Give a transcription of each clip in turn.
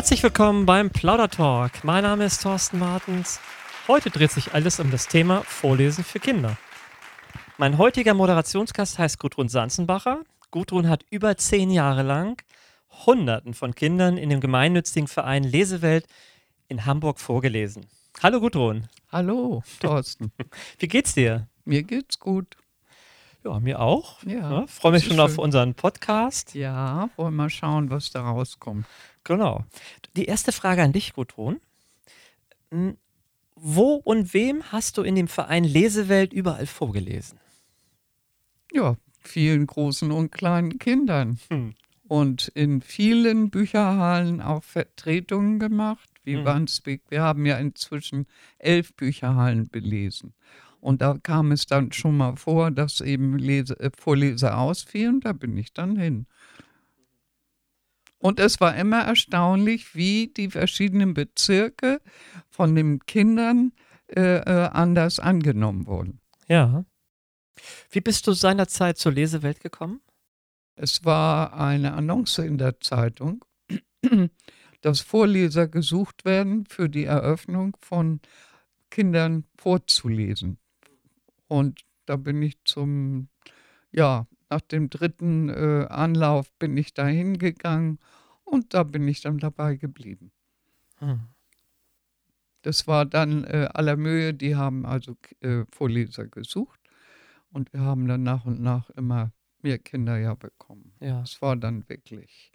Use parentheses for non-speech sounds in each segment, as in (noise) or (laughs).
Herzlich willkommen beim Plaudertalk. Mein Name ist Thorsten Martens. Heute dreht sich alles um das Thema Vorlesen für Kinder. Mein heutiger Moderationsgast heißt Gudrun Sanzenbacher. Gudrun hat über zehn Jahre lang Hunderten von Kindern in dem gemeinnützigen Verein Lesewelt in Hamburg vorgelesen. Hallo Gudrun. Hallo, Thorsten. (laughs) Wie geht's dir? Mir geht's gut. Ja, mir auch. Ja, Ja, Freue mich schon auf schön. unseren Podcast. Ja, wollen wir schauen, was da rauskommt. Genau. Die erste Frage an dich, Gudrun. Hm, Wo und wem hast du in dem Verein Lesewelt überall vorgelesen? Ja, vielen großen und kleinen Kindern. Hm. Und in vielen Bücherhallen auch Vertretungen gemacht, wie Mhm. Wandsbek. Wir haben ja inzwischen elf Bücherhallen belesen. Und da kam es dann schon mal vor, dass eben Lese, äh, Vorleser ausfielen. Da bin ich dann hin. Und es war immer erstaunlich, wie die verschiedenen Bezirke von den Kindern äh, äh, anders angenommen wurden. Ja. Wie bist du seinerzeit zur Lesewelt gekommen? Es war eine Annonce in der Zeitung, (clears throat) dass Vorleser gesucht werden für die Eröffnung von Kindern vorzulesen. Und da bin ich zum, ja, nach dem dritten äh, Anlauf bin ich da hingegangen und da bin ich dann dabei geblieben. Hm. Das war dann äh, aller Mühe, die haben also äh, Vorleser gesucht und wir haben dann nach und nach immer mehr Kinder ja bekommen. Ja. Das war dann wirklich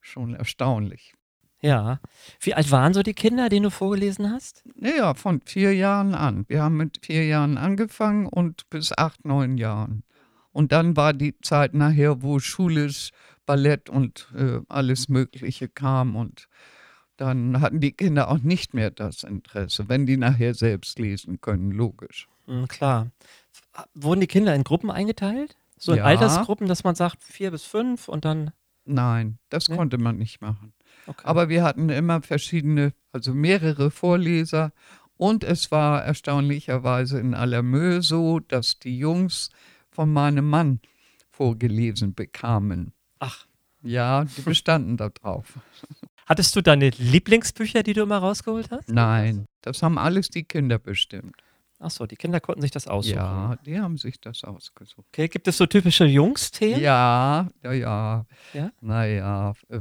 schon erstaunlich. Ja. Wie alt waren so die Kinder, denen du vorgelesen hast? Naja, von vier Jahren an. Wir haben mit vier Jahren angefangen und bis acht, neun Jahren. Und dann war die Zeit nachher, wo schulisch Ballett und äh, alles Mögliche kam und dann hatten die Kinder auch nicht mehr das Interesse, wenn die nachher selbst lesen können, logisch. Hm, klar. Wurden die Kinder in Gruppen eingeteilt? So in Ja. Altersgruppen, dass man sagt vier bis fünf und dann. Nein, das Nee? konnte man nicht machen. Okay. Aber wir hatten immer verschiedene, also mehrere Vorleser. Und es war erstaunlicherweise in aller Mühe so, dass die Jungs von meinem Mann vorgelesen bekamen. Ach. Ja, die bestanden darauf. (laughs) Hattest du deine Lieblingsbücher, die du immer rausgeholt hast? Nein, das haben alles die Kinder bestimmt. Ach so, die Kinder konnten sich das aussuchen. Ja, die haben sich das ausgesucht. Okay, gibt es so typische Jungs-Themen? Ja, ja, ja. Ja? Naja, äh,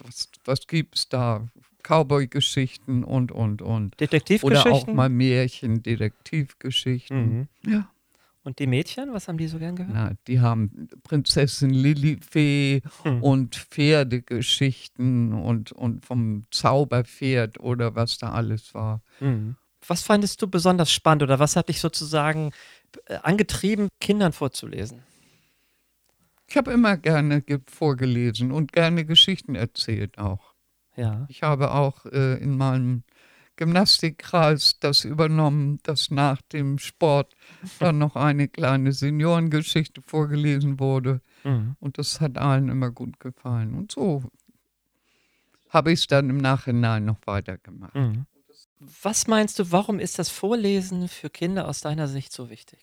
was, was gibt's da? Cowboy-Geschichten und, und, und. Oder auch Detektivgeschichten? mal Märchen, Detektivgeschichten. Mhm. Ja. Und die Mädchen, was haben die so gern gehört? Na, die haben Prinzessin Lilifee Hm. und Pferdegeschichten und, und vom Zauberpferd oder was da alles war. Mhm. Was fandest du besonders spannend oder was hat dich sozusagen äh, angetrieben, Kindern vorzulesen? Ich habe immer gerne ge- vorgelesen und gerne Geschichten erzählt auch. Ja. Ich habe auch äh, in meinem Gymnastikkreis das übernommen, dass nach dem Sport dann noch eine kleine Seniorengeschichte vorgelesen wurde. Mhm. Und das hat allen immer gut gefallen. Und so habe ich es dann im Nachhinein noch weitergemacht. Mhm. Was meinst du, warum ist das Vorlesen für Kinder aus deiner Sicht so wichtig?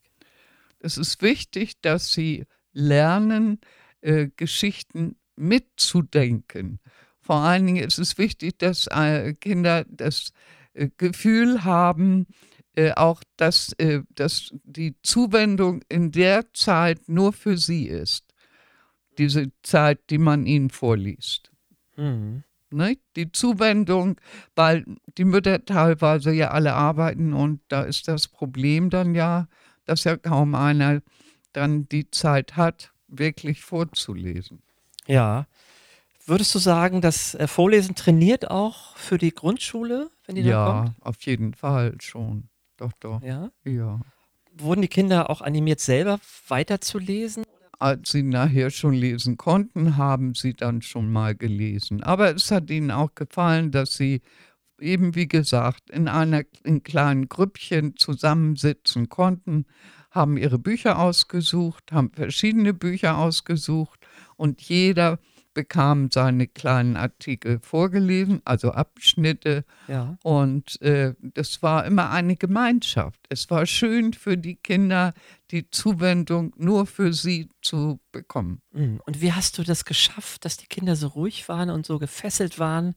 Es ist wichtig, dass sie lernen, äh, Geschichten mitzudenken. Vor allen Dingen ist es wichtig, dass äh, Kinder das äh, Gefühl haben, äh, auch dass, äh, dass die Zuwendung in der Zeit nur für sie ist. Diese Zeit, die man ihnen vorliest. Mhm. Ne? Die Zuwendung, weil die Mütter teilweise ja alle arbeiten und da ist das Problem dann ja, dass ja kaum einer dann die Zeit hat, wirklich vorzulesen. Ja. Würdest du sagen, das äh, Vorlesen trainiert auch für die Grundschule, wenn die da Ja, kommt? auf jeden Fall schon. Doch, doch. Ja. Ja. Wurden die Kinder auch animiert, selber weiterzulesen? Als sie nachher schon lesen konnten, haben sie dann schon mal gelesen. Aber es hat ihnen auch gefallen, dass sie eben, wie gesagt, in einer in kleinen Grüppchen zusammensitzen konnten, haben ihre Bücher ausgesucht, haben verschiedene Bücher ausgesucht und jeder bekam seine kleinen Artikel vorgelesen, also Abschnitte. Ja. Und äh, das war immer eine Gemeinschaft. Es war schön für die Kinder, die Zuwendung nur für sie zu bekommen. Mhm. Und wie hast du das geschafft, dass die Kinder so ruhig waren und so gefesselt waren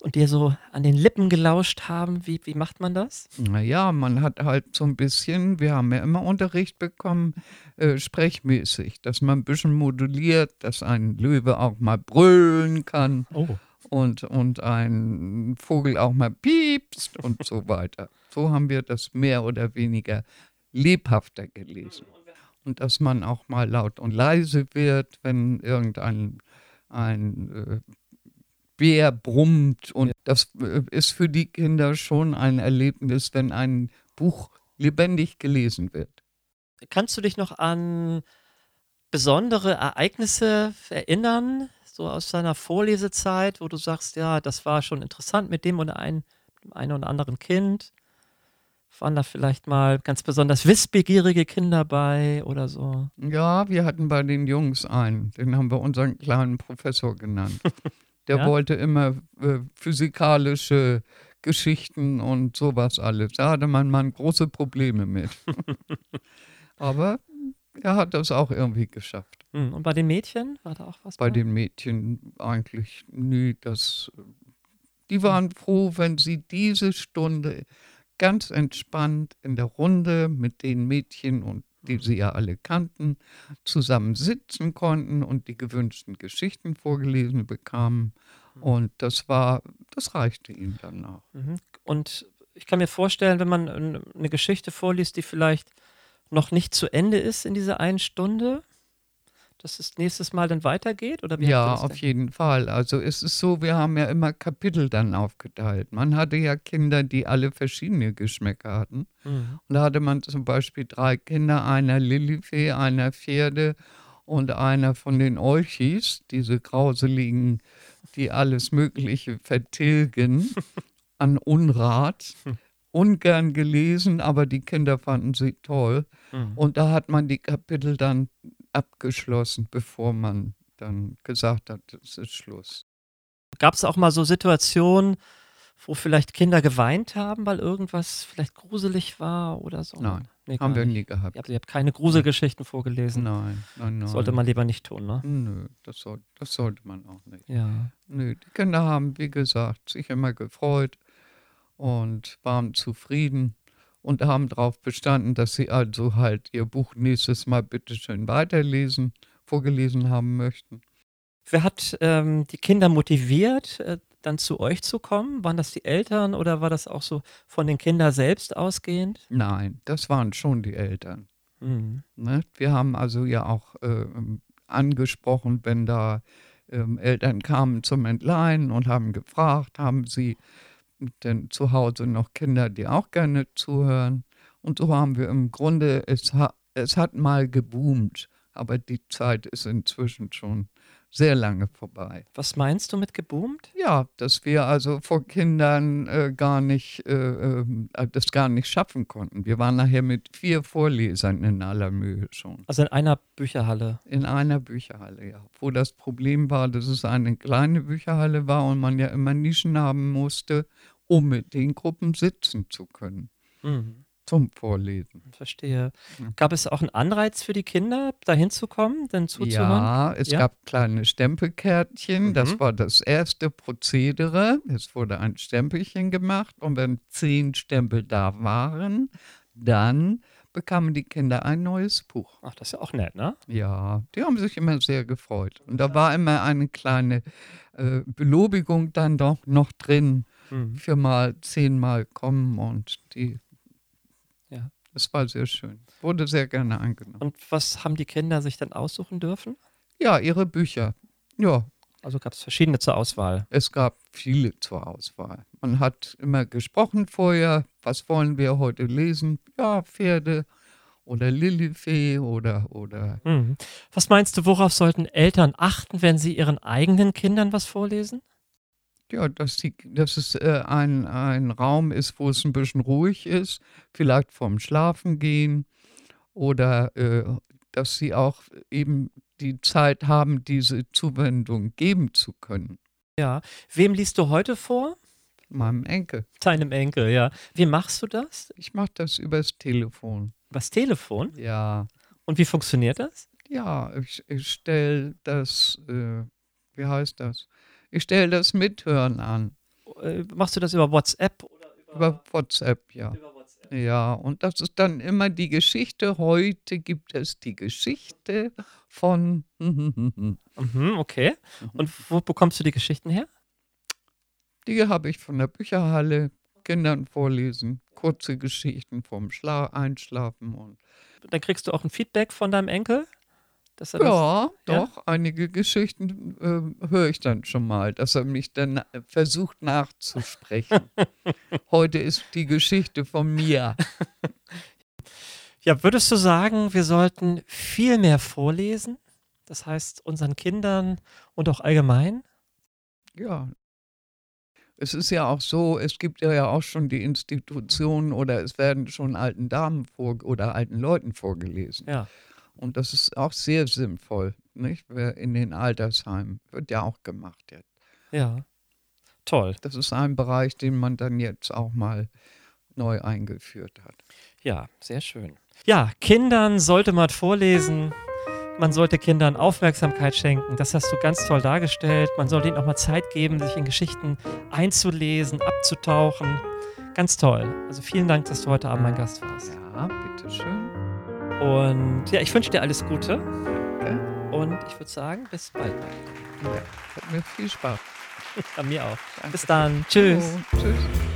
und dir so an den Lippen gelauscht haben? Wie, wie macht man das? Na ja, man hat halt so ein bisschen wir haben ja immer Unterricht bekommen, äh, sprechmäßig, dass man ein bisschen moduliert, dass ein Löwe auch mal brüllen kann Oh. und und ein Vogel auch mal piepst und so weiter. So haben wir das mehr oder weniger lebhafter gelesen. Und dass man auch mal laut und leise wird, wenn irgendein ein, äh, Bär brummt. Und das äh, ist für die Kinder schon ein Erlebnis, wenn ein Buch lebendig gelesen wird. Kannst du dich noch an besondere Ereignisse erinnern, so aus deiner Vorlesezeit, wo du sagst, ja, das war schon interessant mit dem oder ein, dem einen oder anderen Kind? Waren da vielleicht mal ganz besonders wissbegierige Kinder bei oder so? Ja, wir hatten bei den Jungs einen, den haben wir unseren kleinen Professor genannt. (laughs) Der Ja? wollte immer äh, physikalische Geschichten und sowas alles. Da hatte mein Mann große Probleme mit. (laughs) Aber er hat das auch irgendwie geschafft. Hm, Und bei den Mädchen war da auch was Bei den Mädchen eigentlich nie. Das, die waren froh, wenn sie diese Stunde ganz entspannt in der Runde mit den Mädchen und die sie ja alle kannten, zusammen sitzen konnten und die gewünschten Geschichten vorgelesen bekamen. Und das war, das reichte ihnen dann auch. Mhm. Und ich kann mir vorstellen, wenn man eine Geschichte vorliest, die vielleicht noch nicht zu Ende ist in dieser einen Stunde, dass es nächstes Mal dann weitergeht? Oder Ja, auf denn? jeden Fall. Also es ist so, wir haben ja immer Kapitel dann aufgeteilt. Man hatte ja Kinder, die alle verschiedene Geschmäcker hatten. Mhm. Und da hatte man zum Beispiel drei Kinder, einer Lilifee, einer Pferde und einer von den Olchis, diese grauseligen, die alles Mögliche vertilgen (laughs) an Unrat. Ungern gelesen, aber die Kinder fanden sie toll. Mhm. Und da hat man die Kapitel dann abgeschlossen, bevor man dann gesagt hat, es ist Schluss. Gab es auch mal so Situationen, wo vielleicht Kinder geweint haben, weil irgendwas vielleicht gruselig war oder so? Nein, nee, Haben wir nicht. nie gehabt. Ihr habt, ihr habt keine Gruselgeschichten vorgelesen. Nein, nein, nein. Sollte man lieber nicht tun, ne? Nö, das, soll, das sollte man auch nicht. Ja. Nö, die Kinder haben, wie gesagt, sich immer gefreut und waren zufrieden und haben darauf bestanden, dass sie also halt ihr Buch nächstes Mal bitteschön weiterlesen, vorgelesen haben möchten. Wer hat ähm, die Kinder motiviert, äh, dann zu euch zu kommen? Waren das die Eltern oder war das auch so von den Kindern selbst ausgehend? Nein, das waren schon die Eltern. Mhm. Ne? Wir haben also ja auch ähm, angesprochen, wenn da ähm, Eltern kamen zum Entleihen und haben gefragt, haben sie denn zu Hause noch Kinder, die auch gerne zuhören. Und so haben wir im Grunde, es, ha es hat mal geboomt, aber die Zeit ist inzwischen schon sehr lange vorbei. Was meinst du mit geboomt? Ja, dass wir also vor Kindern äh, gar nicht, äh, ähm, äh, das gar nicht schaffen konnten. Wir waren nachher mit vier Vorlesern in aller Mühe schon. Also in einer Bücherhalle. In einer Bücherhalle, ja. Wo das Problem war, dass es eine kleine Bücherhalle war und man ja immer Nischen haben musste, um mit den Gruppen sitzen zu können Mhm. Zum Vorlesen. Verstehe. Gab es auch einen Anreiz für die Kinder, dahin zu kommen, denn zuzuhören? Ja, es Ja? gab kleine Stempelkärtchen. Mhm. Das war das erste Prozedere. Es wurde ein Stempelchen gemacht und wenn zehn Stempel da waren, dann bekamen die Kinder ein neues Buch. Ach, das ist ja auch nett, ne? Ja, die haben sich immer sehr gefreut. Und da war immer eine kleine äh, Belobigung dann doch noch drin Mhm. für mal zehnmal kommen und die. Ja. Das war sehr schön. Wurde sehr gerne angenommen. Und was haben die Kinder sich dann aussuchen dürfen? Ja, ihre Bücher. Ja, Also gab es verschiedene zur Auswahl. es gab viele zur Auswahl. Man hat immer gesprochen vorher, was wollen wir heute lesen? Ja, Pferde oder Lilifee oder, oder Mhm. Was meinst du, worauf sollten Eltern achten, wenn sie ihren eigenen Kindern was vorlesen? Ja, dass, die, dass es äh, ein, ein Raum ist, wo es ein bisschen ruhig ist, vielleicht vorm Schlafen gehen oder äh, dass sie auch eben die Zeit haben, diese Zuwendung geben zu können. Ja. Wem liest du heute vor? Meinem Enkel. Deinem Enkel, ja. Wie machst du das? Ich mache das übers Telefon. Übers Telefon? Ja, Und wie funktioniert das? ja, ich, ich stelle das, äh, wie heißt das? Ich stelle das Mithören an. äh, machst du das über WhatsApp oder über, Über WhatsApp, ja. über WhatsApp? Ja, und das ist dann immer die Geschichte. Heute gibt es die Geschichte von. (laughs) Mhm, okay. Und wo bekommst du die Geschichten her? Die habe ich von der Bücherhalle Kindern vorlesen. Kurze Geschichten vom Schla Einschlafen und Dann kriegst du auch ein Feedback von deinem Enkel? Das, ja, ja? doch, einige Geschichten äh, höre ich dann schon mal, dass er mich dann versucht nachzusprechen. (laughs) Heute ist die Geschichte von mir. (laughs) Ja, würdest du sagen, wir sollten viel mehr vorlesen? Das heißt, unseren Kindern und auch allgemein? Ja. Es ist ja auch so, es gibt ja auch schon die Institutionen oder es werden schon alten Damen vor oder alten Leuten vorgelesen. Ja. Und das ist auch sehr sinnvoll, nicht? In den Altersheimen wird ja auch gemacht jetzt. Ja. Toll. Das ist ein Bereich, den man dann jetzt auch mal neu eingeführt hat. Ja, sehr schön. Ja, Kindern sollte man vorlesen. Man sollte Kindern Aufmerksamkeit schenken. Das hast du ganz toll dargestellt. Man sollte ihnen auch mal Zeit geben, sich in Geschichten einzulesen, abzutauchen. Ganz toll. Also vielen Dank, dass du heute Abend mein Gast warst. Ja, bitteschön. Und ja, ich wünsche dir alles Gute. Danke. Und ich würde sagen, bis bald. Ja, hat mir viel Spaß. (laughs) Bei mir auch. Danke. Bis dann. Tschüss. So, tschüss.